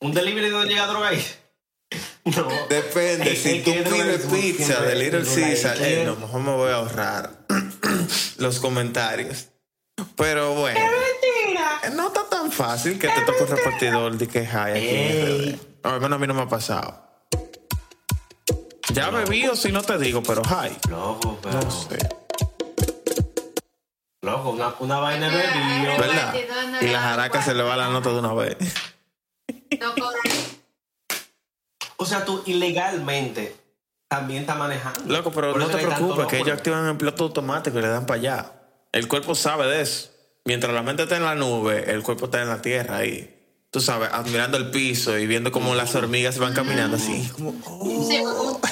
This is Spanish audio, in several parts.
¿Un delivery donde llega droga ahí? No. Depende, si tú pides es pizza de Little. Caesar, ¿Qué? eh, a lo mejor me voy a ahorrar los comentarios. Pero bueno. Eh, No está tan fácil que te toque un repartidor de que hay aquí. Al menos a mí no me ha pasado. Ya bebí o si no te digo, pero hay. Loco, pero. No sé. Loco, una, una vaina de bebido. ¿Verdad? Y la jaraca se le va la nota de una vez. No cobran. O sea, tú ilegalmente también estás manejando. Loco, pero Por no te preocupes, que ellos activan el piloto automático y le dan para allá. El cuerpo sabe de eso. Mientras la mente está en la nube, el cuerpo está en la tierra ahí. Tú sabes, admirando el piso y viendo cómo las hormigas van caminando así. Como, oh.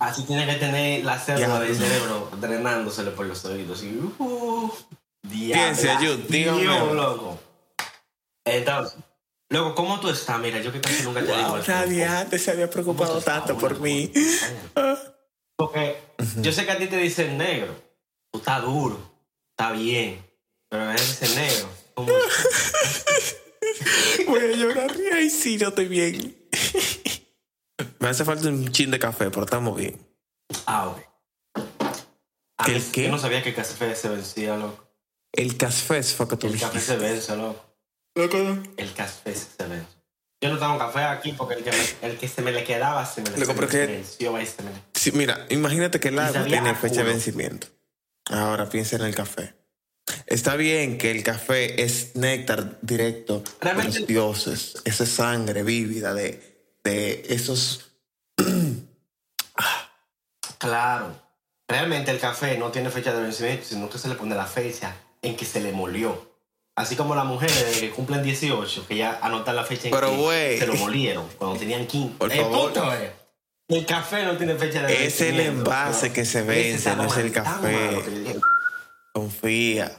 Así tiene que tener la célula del cerebro drenándosele por los oídos. Y, uh, Piense, loco. Entonces, loco, ¿cómo tú estás? Mira, yo que casi nunca te digo Wow, esto. nadie antes se había ¿Cómo preocupado tanto por mí. Porque yo sé que a ti te dicen negro. Tú estás duro. Está bien. Pero me dicen negro. ¿Cómo? Voy a llorar. Ay, sí, no estoy bien. Me hace falta un chin de café, pero estamos bien. Ah, ok. A ¿El qué? Yo no sabía que el café se vencía, loco. El café fue que tú El café se vence, loco. El café se vence. Yo no tengo café aquí porque el que, me- el que se me le quedaba se me le que- venció, y se me le- Sí, mira, imagínate que el agua tiene fecha de vencimiento. Ahora piensa en el café. Está bien que el café es néctar directo de Realmente- los dioses, esa sangre vívida de, de esos... Claro. Realmente el café no tiene fecha de vencimiento, sino que se le pone la fecha en que se le molió. Así como las mujeres desde que cumplen 18, que ya anotan la fecha en Pero, que se lo molieron, cuando tenían 15. Por el favor. punto es, el café no tiene fecha de Es el envase que se vence, no es el café. Confía.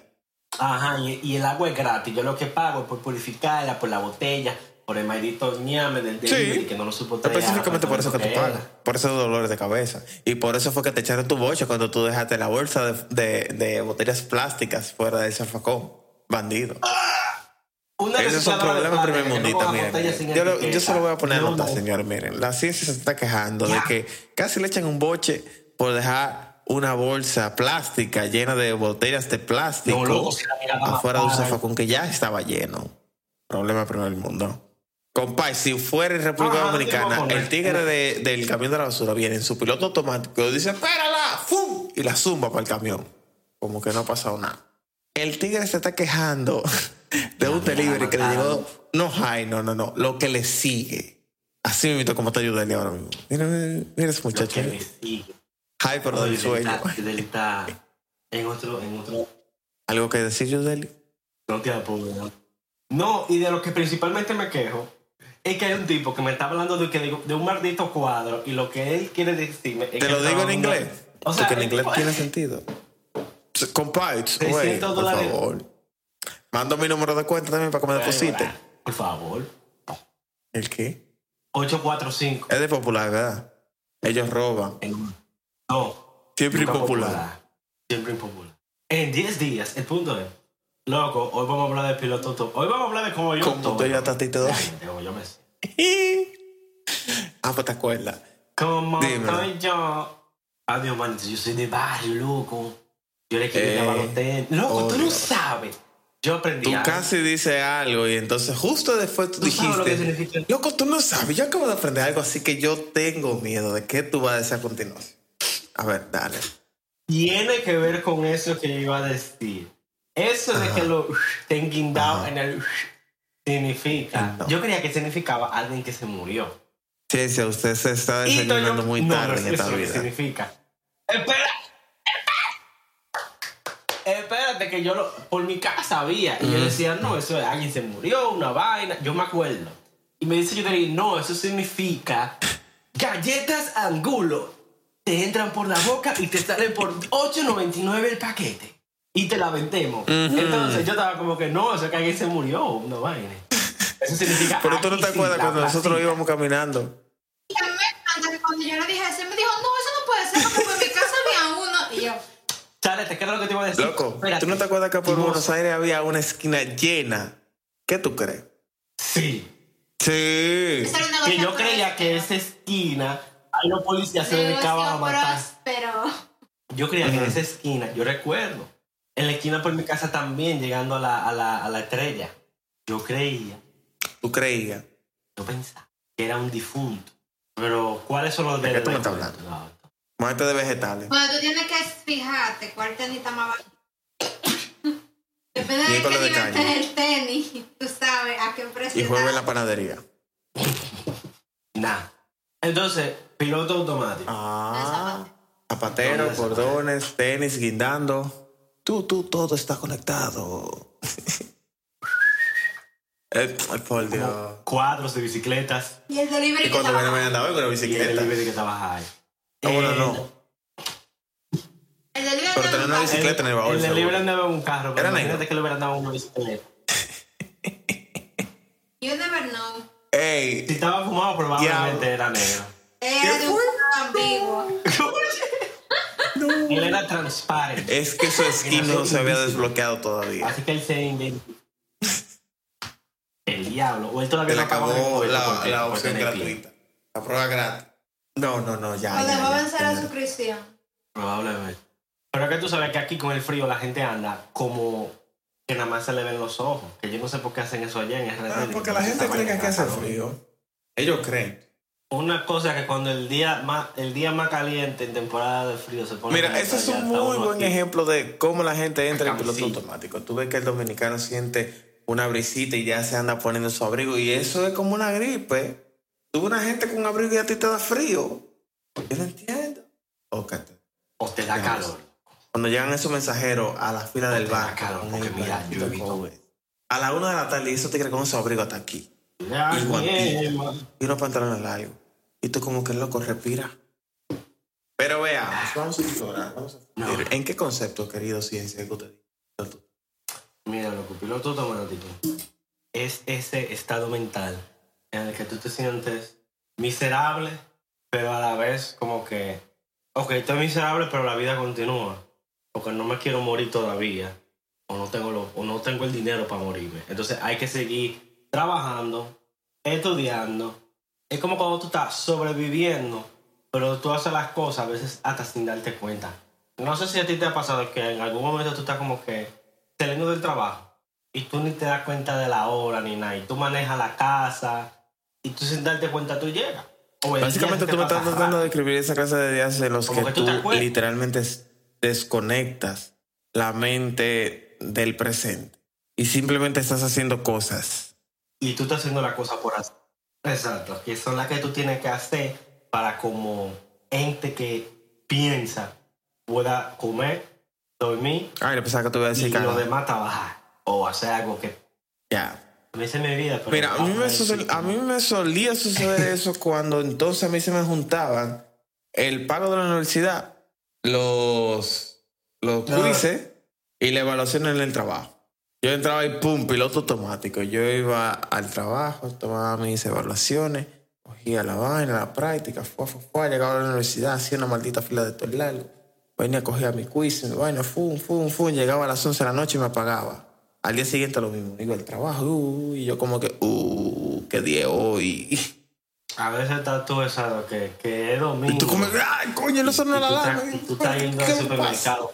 Ajá, y, y el agua es gratis. Yo lo que pago es por purificarla, por la botella, por el maldito ñame del delivery que no lo supo traer. Específicamente por eso que tú pagas. Por esos dolores de cabeza. Y por eso fue que te echaron tu bocha cuando tú dejaste la bolsa de, de- de botellas plásticas fuera del zafacón. Bandido. Una Ese es un problema primermundita, ponga miren. Yo, lo- yo se lo voy a poner a No, nota, no. señores. Miren, la ciencia se está quejando de que casi le echan un boche por dejar una bolsa plástica llena de botellas de plástico No, loco, afuera de un zafacón que ya estaba lleno. Problema primer mundo. Compay, si fuera en República Ajá, Dominicana, el tigre de- del camión de la basura viene en su piloto automático y dice, espérala, ¡fum! y la zumba para el camión. Como que no ha pasado nada. El tigre se está quejando de un delivery que le llegó, no hay, no, no, no, lo que le sigue. Así mismo como te ayuda ahora mismo. Mira, mira, mira ese Lo muchacho. que me sigue. Ay, pero Oye, del sueño. está- en otro, en otro. ¿Algo que decir, Yudeli? No te apures, ¿no? No, y de lo que principalmente me quejo es que hay un tipo que me está hablando de, que de un maldito cuadro y lo que él quiere decirme es Te que lo digo en inglés. O sea, porque en inglés tipo- tiene sentido. Compay, 600 güey, por dólares. favor. Mando mi número de cuenta también para que me deposite. Por favor. ¿El qué? 845. Es de popular, ¿verdad? Ellos roban. No. Siempre impopular. Siempre impopular. En 10 días, el punto es. Loco, hoy vamos a hablar de piloto top. Hoy vamos a hablar de cómo yo. Como tú ya tatito doy. Como yo me. Ah, pues te acuerdas. Como estoy yo. Adiós, manito. Yo soy de barrio, loco. Yo le quiero Eh. Loco, tú no sabes. Yo aprendí. Tú algo. casi dices algo y entonces justo después tú, ¿Tú sabes lo que dijiste, loco, tú no sabes, yo acabo de aprender algo, así que yo tengo miedo de qué tú vas a decir a continuación. A ver, dale. Tiene que ver con eso que yo iba a decir. Eso de que lo estén guindados en el significa. No. Yo creía que significaba alguien que se murió. Ciencia, usted se está desayunando yo- muy no, tarde no, en esta vida. significa. Espera. Espérate que yo lo, por mi casa había. Y yo decía, no, eso es alguien se murió, una vaina. Yo me acuerdo. Y me dice yo te digo, no, eso significa galletas angulo. Te entran por la boca y te salen por 8.99 el paquete. Y te la vendemos. Entonces yo estaba como que no, eso es que alguien se murió, una vaina. Eso significa. Pero tú no te acuerdas cuando nosotros íbamos caminando. Y a mí me encanta que cuando yo le dije eso, él me dijo, no, eso no puede ser porque por mi casa había uno. Y yo, ¿qué es lo que te iba a decir? Loco, Espérate. ¿tú no te acuerdas que por. Buenos Aires había una esquina llena? ¿Qué tú crees? Sí. Sí. Era Que yo creía que esa esquina, ahí los policías se dedicaban a matar. próspero. Yo creía que en esa esquina, yo recuerdo, en la esquina por mi casa también, llegando a la, a la, a la estrella, yo creía, Tú creías. yo pensaba que era un difunto. Pero, ¿cuáles son los ¿De qué tú me de- estás hablando? Muerte de vegetales. Bueno, tú tienes que fijarte cuál tenis está más barato. Depende de qué nivel el tenis, tú sabes a qué precio Y juega en la panadería. Nah. Entonces, piloto automático. Ah. Zapatero, cordones, tenis, guindando. Tú, tú, todo está conectado. Eh, ay, por Dios. Cuadros de bicicletas Y el delivery Y que cuando andaba con la y el bicicleta. delivery que trabaja ahí. Ah, bueno, Eh, no. El delivery Pero tener una bicicleta en el baúl. El seguro. delivery andaba en un carro, pero Era imagínate negro. que le hubieran dado una bicicleta. You never know. Si Ey, estaba fumado, probablemente era negro. Era de un ambiguo. Él era transparente. es que su skin no se había desbloqueado todavía. Así que él se inventó. El diablo. O él todavía no acabó la, la opción gratuita. La prueba gratis. No, no, no, ya. O dejó vencer a ya. suscripción. Probablemente. Pero es que tú sabes que aquí con el frío la gente anda como que nada más se le ven los ojos. Que yo no sé por qué hacen eso allá en RD. Ah, porque la gente cree que aquí hace frío. Ellos creen. Una cosa que cuando el día más el día más caliente en temporada de frío se pone Mira, ese es un muy buen aquí. ejemplo de cómo la gente entra en piloto automático. Tú ves que el dominicano siente una brisita y ya se anda poniendo su abrigo. Y eso es como una gripe. Tú ves una gente con abrigo y a ti te da frío. Yo no entiendo. Ócate. O te da calor. Cuando llegan esos mensajeros a la fila del bar. calor, porque mira, yo he visto- A la una de la tarde y eso te con su abrigo hasta aquí. Ya, Y guantilla. niema. Y unos pantalones largos. Y tú como que loco, respira. Pero veamos, vamos a explorar. Vamos a No. ¿En qué concepto, querido ciencia, que usted dice? Mira, loco, piloto automático es ese estado mental en el que tú te sientes miserable, pero a la vez como que, ok, estoy miserable, pero la vida continúa, porque no me quiero morir todavía, o no tengo, lo- o no tengo el dinero para morirme. Entonces hay que seguir trabajando, estudiando. Es como cuando tú estás sobreviviendo, pero tú haces las cosas a veces hasta sin darte cuenta. No sé si a ti te ha pasado que en algún momento tú estás como que saliendo del trabajo y tú ni te das cuenta de la hora ni nada. Y tú manejas la casa y tú sin darte cuenta tú llegas. O Básicamente tú me estás tratando de describir esa clase de días en los Como que, que tú tú literalmente desconectas la mente del presente y simplemente estás haciendo cosas. Y tú estás haciendo la cosa por hacer. Exacto. Que son las que tú tienes que hacer para como ente que piensa pueda comer, dormir Ay, le pensaba que te iba a y decir lo que demás trabajar. O hacer algo que Ya. A mí se me olvida. pero Mira, a mí, me a mí solía suceder eso cuando entonces a mí se me juntaban el pago de la universidad, los, los Ah. y la evaluación en el trabajo. Yo entraba y pum, piloto automático. Yo iba al trabajo, tomaba mis evaluaciones, cogía la vaina, la práctica, fue, fue, fue, llegaba a la universidad, hacía una maldita fila de todo largo. Venía, cogía mi quiz, mi vaina, fum, fum, fum, llegaba a las 11 de la noche y me apagaba. Al día siguiente lo mismo, iba al trabajo, uh, y yo como que, uh, qué día hoy. A veces estás tú esa que, que es domingo. Y tú como, ay, coño, no sonó la alarma. y tú estás yendo ¿Qué al me supermercado.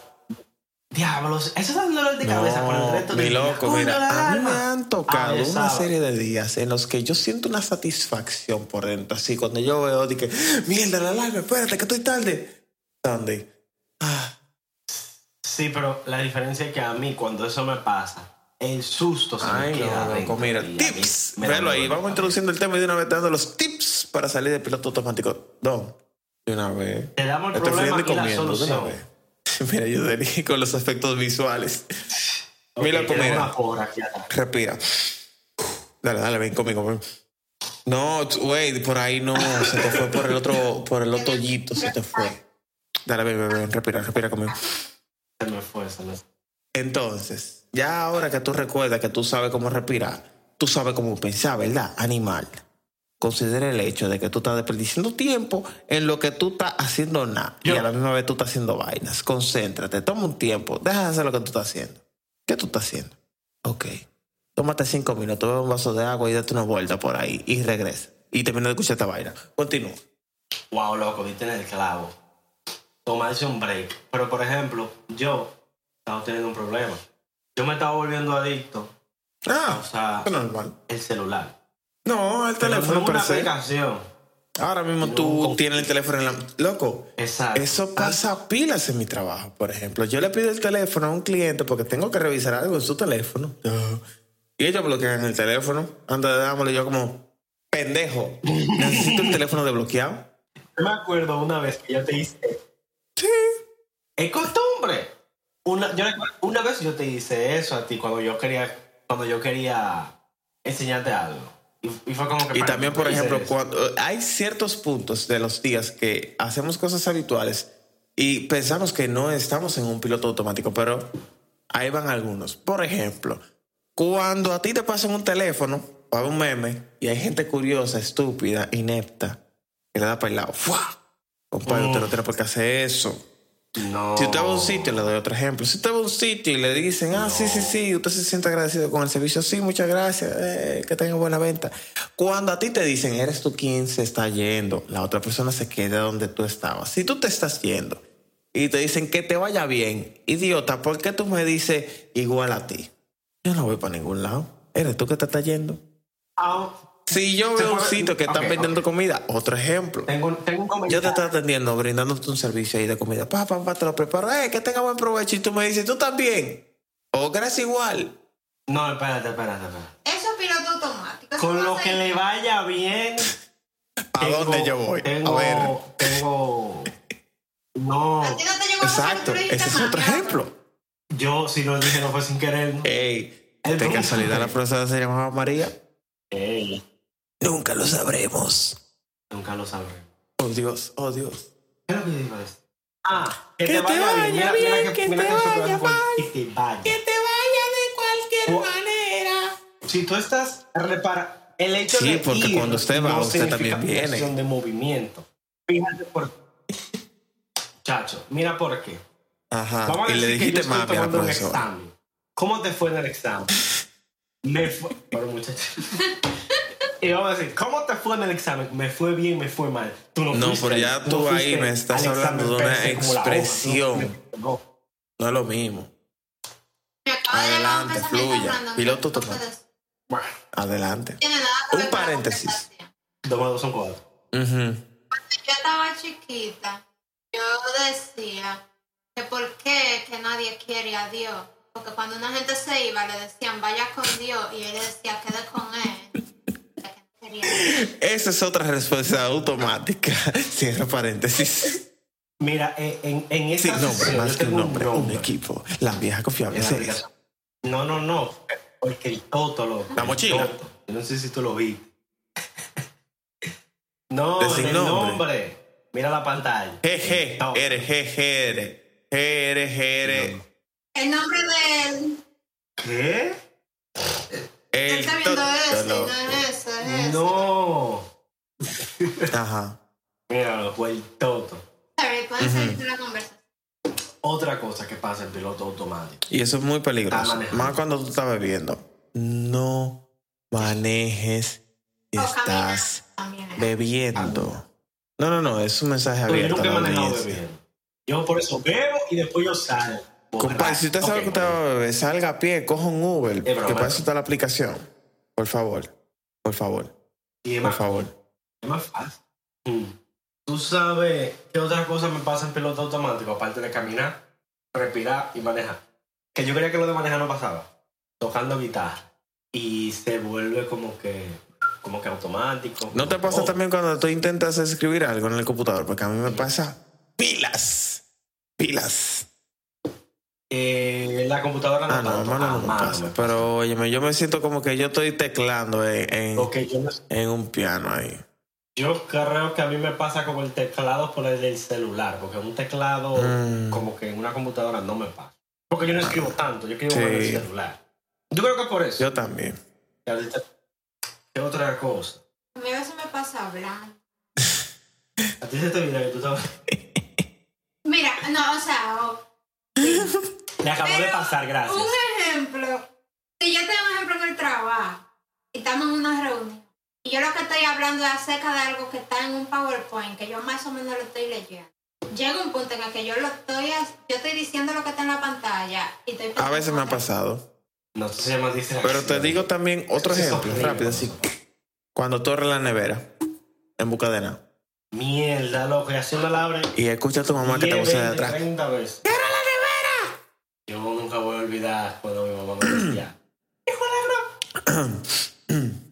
Diablos, eso da un dolor de cabeza por el No, resto mi del día. loco, mira, la a mí me han tocado Ah, el una serie de días en los que yo siento una satisfacción por dentro. Así, cuando yo veo, de que, mierda, la alarma, espérate, que estoy tarde. Sunday. Ah, Sí, pero la diferencia es que a mí, cuando eso me pasa, el susto se me Ay, queda no, dentro loco, mira, tips. me Velo ahí, de vamos introduciendo el tema y de una vez dando los tips para salir de piloto automático. Don, de una vez. Te damos el Estoy problema y la de una solución. vez. Mira, yo diría con los efectos visuales. Ok, Mira, atrás. Respira. Dale, dale, ven conmigo. ven. No, güey, por ahí no. Se te fue por el otro, por el otro hoyito, se te fue. Dale, ven, ven, ven, respira, respira conmigo. Se me fue, se me Entonces, ya ahora que tú recuerdas que tú sabes cómo respirar, tú sabes cómo pensar, ¿verdad? Animal. Considera el hecho de que tú estás desperdiciando tiempo en lo que tú estás haciendo nada. Y a la misma vez tú estás haciendo vainas. Concéntrate, toma un tiempo, deja de hacer lo que tú estás haciendo. ¿Qué tú estás haciendo? Ok. tómate cinco minutos, bebe un vaso de agua y date una vuelta por ahí y regresa. Y termina de escuchar esta vaina. Continúa. Wow, loco, diste en el clavo. Tomarse un break. Pero, por ejemplo, yo estaba teniendo un problema. Yo me estaba volviendo adicto Ah, O sea- es normal. el celular. No, el no teléfono per una se. aplicación. Ahora mismo No. tú tienes el teléfono en la... Loco, Exacto. eso pasa pilas en mi trabajo, por ejemplo. Yo le pido el teléfono a un cliente porque tengo que revisar algo en su teléfono. Y ellos bloquean el teléfono. Antes de dármelo yo como, pendejo, necesito el teléfono desbloqueado. Yo me acuerdo una vez que yo te hice. Sí. Es costumbre. Una, yo una vez yo te hice eso a ti cuando yo quería, cuando yo quería enseñarte algo. Y, fue como que. Y también, por ejemplo, eso. cuando hay ciertos puntos de los días que hacemos cosas habituales y pensamos que no estamos en un piloto automático, pero ahí van algunos. Por ejemplo, cuando a ti te pasan un teléfono para un meme y hay gente curiosa, estúpida, inepta, que le da para el lado. ¡Fua! Compadre, usted no tiene por qué hacer eso. No. Si usted va a un sitio, le doy otro ejemplo. Si usted va a un sitio y le dicen, ah, sí, sí, sí, usted se siente agradecido con el servicio, sí, muchas gracias, eh, que tenga buena venta. Cuando a ti te dicen, eres tú quien se está yendo, la otra persona se queda donde tú estabas. Si tú te estás yendo y te dicen que te vaya bien, idiota, ¿por qué tú me dices igual a ti? Yo no voy para ningún lado. ¿Eres tú que te estás yendo? Ah, Si yo veo un sitio que están Ok, vendiendo comida, otro ejemplo. tengo, tengo un Yo te estoy atendiendo, brindándote un servicio ahí de comida. Pa, pa, pa, te lo preparo. Eh, que tenga buen provecho. Y tú me dices, tú también. O gracias igual. No, espérate, espérate, espérate. Eso es piloto automático. Con lo que le vaya bien. ¿A tengo- dónde yo voy? Tengo, A ver. Tengo. No. A ti no te llegó Exacto. Ese es otro ejemplo. Yo, si lo dije, no fue sin querer. ¿no? Ey, El de casualidad la profesora se llamaba María. Ey, Nunca lo sabremos. nunca lo sabré. Oh Dios, oh Dios. ¿Qué es lo que a decir? Ah, que, Que te te vaya vaya bien. Mira, bien, mira que mira te que eso te vaya mal. que te vaya. te vaya de cualquier Oh. manera. Si tú estás repara el hecho Sí, de porque ir cuando usted va, no usted también viene. de movimiento. Fíjate por Chacho, mira por qué. Ajá. Vamos a Y le decir que yo dijiste estoy mami a un examen. ¿Cómo te fue en el examen? Me fue. Pero muchacho. Y vamos a decir, ¿cómo te fue en el examen? Me fue bien, me fue mal. Tú no, No, pero ya no tú ahí me estás hablando de una hoja, expresión. no- No es lo mismo. Me acaba de llegar un Adelante, pensamiento fluya. random. Piloto Bueno, Adelante. No tiene nada que Un paréntesis. dos más dos son cuatro. Ujú. Cuando yo estaba chiquita, yo decía que por qué que nadie quiere a Dios. Porque cuando una gente se iba, le decían, vaya con Dios, y él decía, quede con él. Esa es otra respuesta automática. Cierra paréntesis. Mira, eh, en, en esa Sin nombre, sesión, más yo que un nombre, un equipo. La vieja confiable es. No, no, no. Porque el Toto, loco. La mochila. Toto. No sé si tú lo viste. No, el nombre. nombre. Mira la pantalla. Eres, jeje, eres. Eres, eres. El nombre de él. ¿Qué? Él El está viendo to- eso, y no. Ajá. Mira, fue el Toto. La conversación. Otra cosa que pasa en piloto automático. Y eso es muy peligroso. Más cuando tú estás bebiendo. No manejes estás caminando también. bebiendo. No, no, no. Es un mensaje Pero yo abierto. nunca he manejado bebiendo. Yo por eso bebo y después yo salgo. Compadre, si usted sabe Ok, que usted va a beber, salga a pie, coja un Uber. que para eso está la aplicación. Por favor. Por favor. Y es Por más, favor. es más fácil. Tú sabes qué otras cosas me pasan en piloto automático, aparte de caminar, respirar y manejar. Que yo creía que lo de manejar no pasaba. Tocando guitarra. Y se vuelve como que, como que automático. ¿No te pasa Oh, también cuando tú intentas escribir algo en el computador? Porque a mí me pasa pilas. Pilas. Eh, la computadora no Ah, no, tanto, hermano, no a me mano pasa. me Pero, óyeme, yo me siento como que yo estoy teclando en, en, Ok, yo, no- en un piano ahí. yo creo que a mí me pasa como el teclado por el del celular, porque un teclado Mm. como que en una computadora no me pasa. Porque yo no escribo tanto, yo escribo Sí. en el celular. Yo creo que es por eso. Yo también. ¿Qué otra cosa? A mí a veces me pasa hablando. A ti se te olvida que tú estabas... Mira, no, o sea, o- Le acabó de pasar, gracias. un ejemplo. Si yo tengo un ejemplo en el trabajo y estamos en una reunión y yo lo que estoy hablando es acerca de algo que está en un PowerPoint, que yo más o menos lo estoy leyendo. Llega un punto en el que yo lo estoy, yo estoy diciendo lo que está en la pantalla y estoy A veces me ha pasado. No, se llama distracción. Pero te digo también otro Eso ejemplo, rápido, así. Cuando tú abres la nevera, en busca de nada, Mierda, loco, y haciendo la abre. y escucha a tu mamá que te 10, vocea de 20, atrás. 30 veces. ¡Cierra la nevera! Yo nunca voy a olvidar cuando mi mamá me decía. "Hijo de la gran-".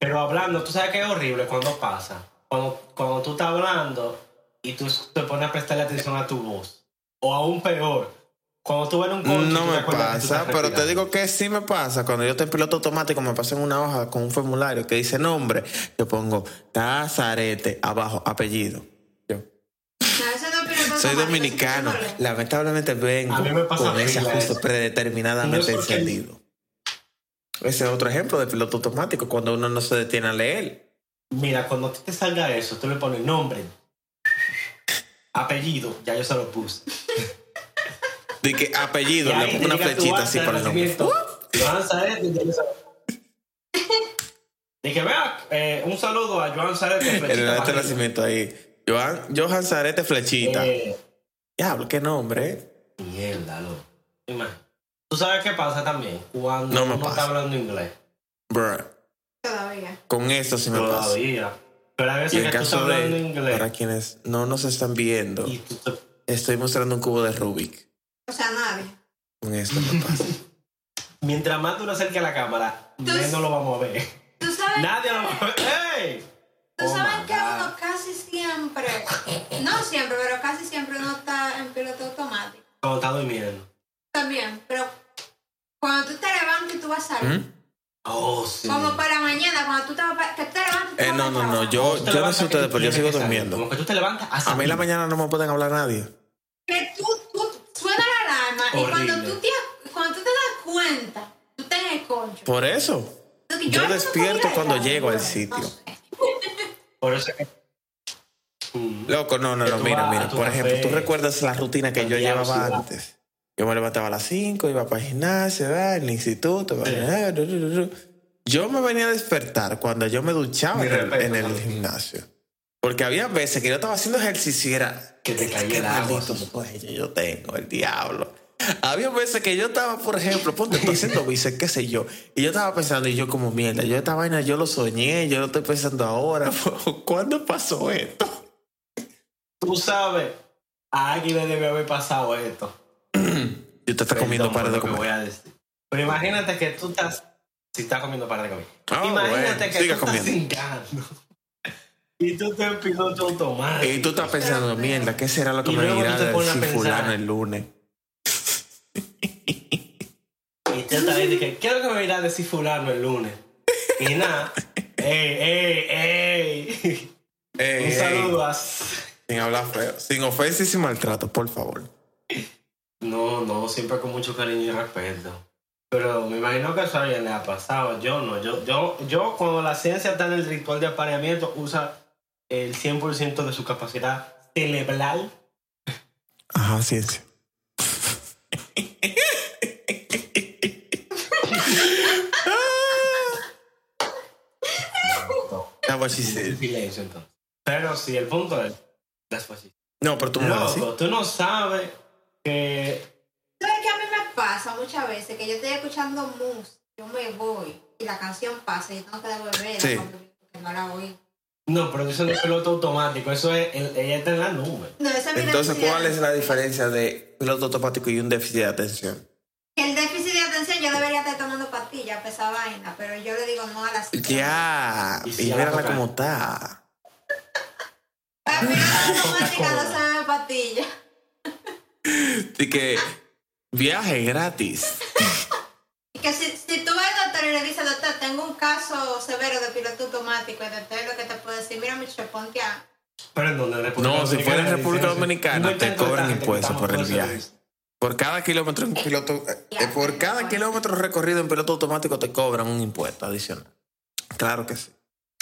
Pero hablando, tú sabes que es horrible cuando pasa. Cuando, cuando tú estás hablando y tú te pones a prestarle atención a tu voz. O aún peor, cuando tú ves un coche. No me pasa, pero te digo que sí me pasa. Cuando yo estoy en piloto automático, me pasa en una hoja con un formulario que dice nombre. Yo pongo Tazarete, abajo, apellido. Soy dominicano. Lamentablemente vengo con ese ajuste eso. predeterminadamente encendido. Ese es otro ejemplo de piloto automático, cuando uno no se detiene a leer. Mira, cuando a ti te salga eso, tú le pones nombre, apellido, ya yo se lo puse. De que apellido, le pongo una flechita así por el nombre. Joan Zarete, ya yo se lo- Dije, vea, eh, un saludo a Joan Zarete. El de para nacimiento ahí. Johan, Johan Zarete Flechita. Eh, Diablo, qué nombre, ¿eh? mierda, loco. ¿Tú sabes qué pasa también? Cuando No me uno pasa. está hablando inglés. Bruh. Todavía. Con esto sí me pasa. Todavía. Pero Y veces en que tú estás hablando de, inglés para quienes no nos están viendo, y te estoy mostrando un cubo de Rubik. O sea, nadie. Con esto me pasa. Mientras más tú lo acerques a la cámara, menos lo vamos a ver. ¿Tú sabes, Nadie lo va a ver. ¡Ey! tú Oh sabes casi siempre, no siempre, pero casi siempre uno está en piloto automático. Cuando está durmiendo. También, pero cuando tú te levantas y tú vas a salir, ¿Mm? Oh, sí. como para mañana, cuando tú te, vas- que te levantas y tú Eh, no, no, no. Yo, yo no sé ustedes, pero yo sigo durmiendo. Como que tú te levantas A mí en la mañana no me pueden hablar nadie. que tú, tú suena la alarma y cuando Horrible. tú, te, cuando tú te das cuenta, tú estás en el concho. Por eso. Yo no despierto cuando llego al no sitio. sé. Por eso es que. Mm. Loco, no, no, no. Mira, mira. Por ejemplo, café. ¿tú recuerdas la rutina que Al yo llevaba antes? Yo me levantaba a las 5, iba para el gimnasio, el instituto. Du. Yo me venía a despertar cuando yo me duchaba en el, respeto, en el también. gimnasio. Porque había veces que yo estaba haciendo ejercicio y era... Que te caía "Qué el agua, yo tengo, el diablo. Había veces que yo estaba, por ejemplo, ponte, estoy haciendo bíceps, qué sé yo. Y yo estaba pensando, y yo como mierda, yo esta vaina yo lo soñé, yo lo estoy pensando ahora. ¿Cuándo pasó esto? Tú sabes, a alguien le debe haber pasado esto. Y usted está comiendo para de comer. voy a decir. Pero imagínate que tú estás. Si estás comiendo para de comer. Ah, imagínate bueno, que tú estás comiendo. cingando. Y tú te piloto automático. Y tú estás pensando, mierda, ¿qué será lo que Y me dirá te de si fulano el lunes? Y tú estás de que, ¿qué es lo que me irá a decir fulano el lunes? Y nada. ¡Ey, ey, ey! Ey, Un ey, saludo a... Sin hablar feo, sin ofensa y sin maltrato, por favor. No, no, siempre con mucho cariño y respeto. Pero me imagino que eso a alguien le ha pasado. Yo no. Yo, yo, yo cuando la ciencia está en el ritual de apareamiento, usa el 100% de su capacidad cerebral. Ajá, ciencia. Silencio, entonces. Pero sí, el punto es... No, pero tú no sabes que... ¿Sabes qué a mí me pasa muchas veces? Que yo estoy escuchando música, yo me voy y la canción pasa y yo tengo que devolverla Sí. porque no la oí. No, pero eso no es piloto automático. Eso es... el- ella está en la nube. No, esa es mi Entonces, ¿cuál es la diferencia de piloto automático y un déficit de atención? Que el déficit de atención yo debería estar tomando pastillas para esa vaina, pero yo le digo no a las Ya, Y y, si la mírala como está. No pastillas. Así que viaje gratis. Y que si, si tú vas al doctor y le dices, doctor, tengo un caso severo de piloto automático, y el doctor lo que te puede decir, mira, Micho, ponte a... Pero en donde República No, si fuera en República Dominicana, te cobran impuestos por el viaje. Por cada kilómetro en piloto, eh, por cada kilómetro recorrido en piloto automático te cobran un impuesto adicional. Claro que sí.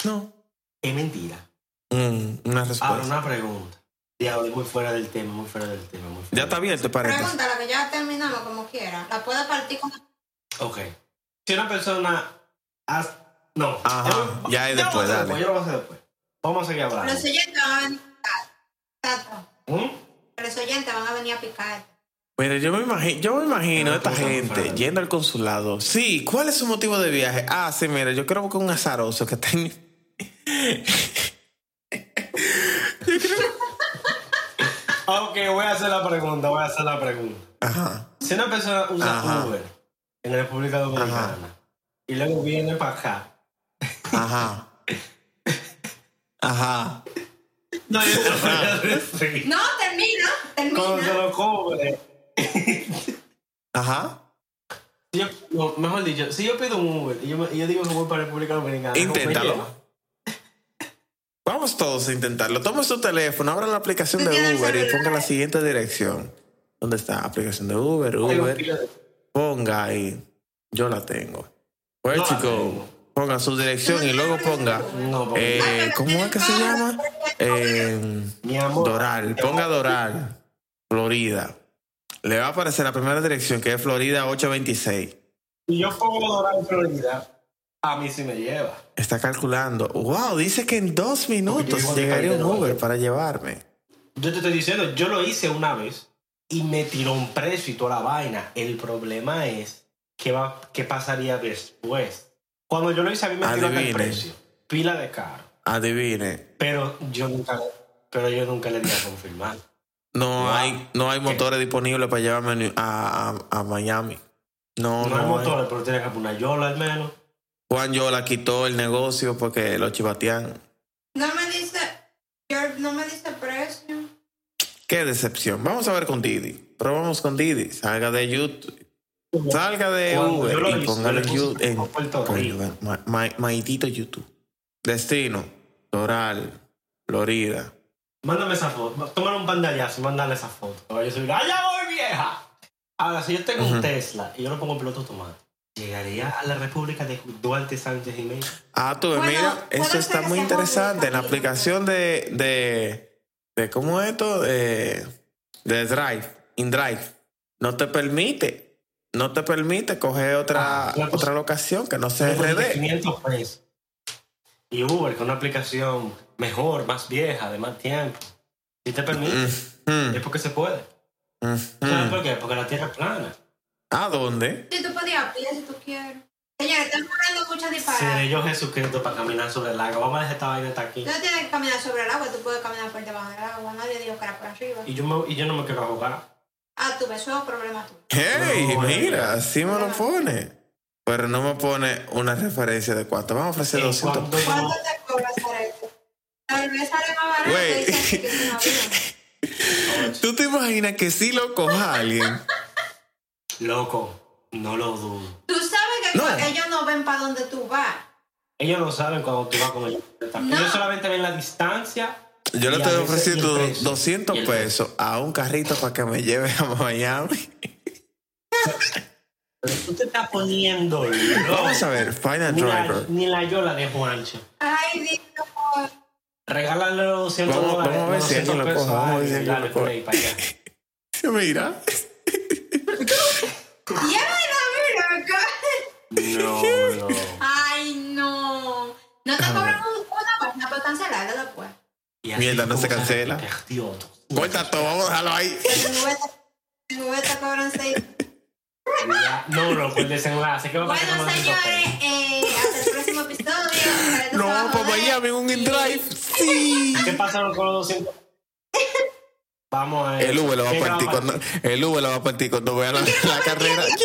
No. Es mentira. Mm, una Ahora, respuesta. una pregunta. Diablo, muy fuera del tema, muy fuera del tema, muy fuera. Ya está abierto, paréntesis. Pregunta, la que ya terminamos como quiera. La puedo partir con... Ok. Si una persona. has- No. Ajá, ya es después, dale. Yo lo voy a hacer después. Vamos a seguir hablando. Los oyentes van a venir a picar. Tato. ¿Mm? Los oyentes van a venir a picar. Mire, yo me imagino, yo me imagino esta gente yendo al consulado. Sí, ¿cuál es su motivo de viaje? Ah, sí, mire, yo quiero buscar un azaroso que tenga. Ok, voy a hacer la pregunta. Voy a hacer la pregunta. Ajá. Si una persona usa Ajá. Uber en la República Dominicana y luego viene para acá. Ajá. Ajá. No, yo te voy a decir. No, termina, Cuando se termina. lo cobre. Ajá. Si yo- no, mejor dicho, si yo pido un Uber y yo, yo digo que voy para República Dominicana. ¿cómo me Inténtalo. Vamos todos a intentarlo. Toma su teléfono, abra la aplicación de Uber y ponga la siguiente dirección. ¿Dónde está? Aplicación de Uber, Uber. Ponga ahí. Yo la tengo. Pues chico, tengo. ponga su dirección y luego ponga. Eh, ¿Cómo es que se llama? Eh. Doral. Ponga Doral, Florida. Le va a aparecer la primera dirección que es Florida 826. Si yo pongo Doral Florida, a mí sí me lleva. Está calculando. Wow, dice que en dos minutos llegaría un Uber para llevarme. Yo te estoy diciendo, yo lo hice una vez y me tiró un precio y toda la vaina. El problema es qué, va, qué pasaría después. Cuando yo lo hice, a mí me tiró Adivine. precio. Pila de caro. Adivine. Pero yo nunca, pero yo nunca le di a confirmar. No Wow. hay, no hay ¿Qué? motores disponibles para llevarme a, a, Miami. No, No, no, hay hay. motores, pero tienes que poner una yola al menos. Juan Yola quitó el negocio porque lo chivatean. No me dice, no me dice precio. Qué decepción. Vamos a ver con Didi. Probamos con Didi. Salga de YouTube. Salga de Cuando yo lo Uber y hice, póngalo en, en ma- ma- maitito YouTube. Destino. Doral. Florida. Mándame esa foto. Tómale un pantallazo y mándale esa foto. Yo subir, ¡allá voy, vieja! Ahora, si yo tengo un Tesla y yo lo pongo en piloto automático, ¿llegaría a la República de Duarte Sánchez Jiménez? Ah, tú Bueno, mira, ser está que muy interesante. En la aplicación de, de, de ¿cómo es esto? De, de Drive, InDrive. No te permite, no te permite coger otra, Ah, otra locación que no sea RD. 500 pesos. Y Uber, con una aplicación mejor, más vieja, de más tiempo. Si te permite, Mm, es porque se puede. mm, ¿Sabes mm. por qué? Porque la Tierra es plana. ¿A dónde? Si tú podías a pie si tú quieres. Señores, están hablando mucho disparate. Seré yo Jesucristo para caminar sobre el lago. Vamos a dejar esta vaina hasta aquí. Tú no tienes que caminar sobre el agua, tú puedes caminar por debajo del agua. Nadie dijo que era por arriba. Y yo, me- y yo no me quiero ahogar. Ah, tú ves, eso es problema tuyo. Hey, No, mira, así me lo pone. Pero no me pone una referencia de cuánto. Vamos a ofrecer En 200 cuanto ¿Cuánto yo- te cobras para eso? Tal vez sale más barato Güey. ¿Tú te imaginas que si lo coja alguien? Loco, no lo dudo. Tú sabes que No. ellos no ven para dónde tú vas. Ellos no saben cuando tú vas con ellos. No. Ellos solamente ven la distancia. Yo le estoy ofreciendo el precio. 200 Y el- pesos a un carrito para que me lleve a Miami. Pero tú te estás poniendo loco. Vamos a ver, Final Ni la, Driver. ni la yola de Juancho. Ay, Dios. Regálale los 200 Vamos- dólares. vamos a ver si alguien 200 lo pesos coge, vamos a ver si alguien lo allá. Mira. Llévala, mira acá. No, no. Ay, no. No te cobran un- una vaina por cancelarla después. Así Mierda, no se cancela. Corta todo, vamos a dejarlo ahí. Te- te cobran seis. Ya, No, no, pues el desenlace. ¿Qué va a pasar Bueno, señores, 200 eh, hasta el próximo episodio. No, para. Miami un InDrive. Sí. ¿Qué pasaron con los 200? Vamos a ver. El Uber lo va a ¿Qué partir cuando, el Uber lo va a partir cuando vea la, la carrera. ¡Ya!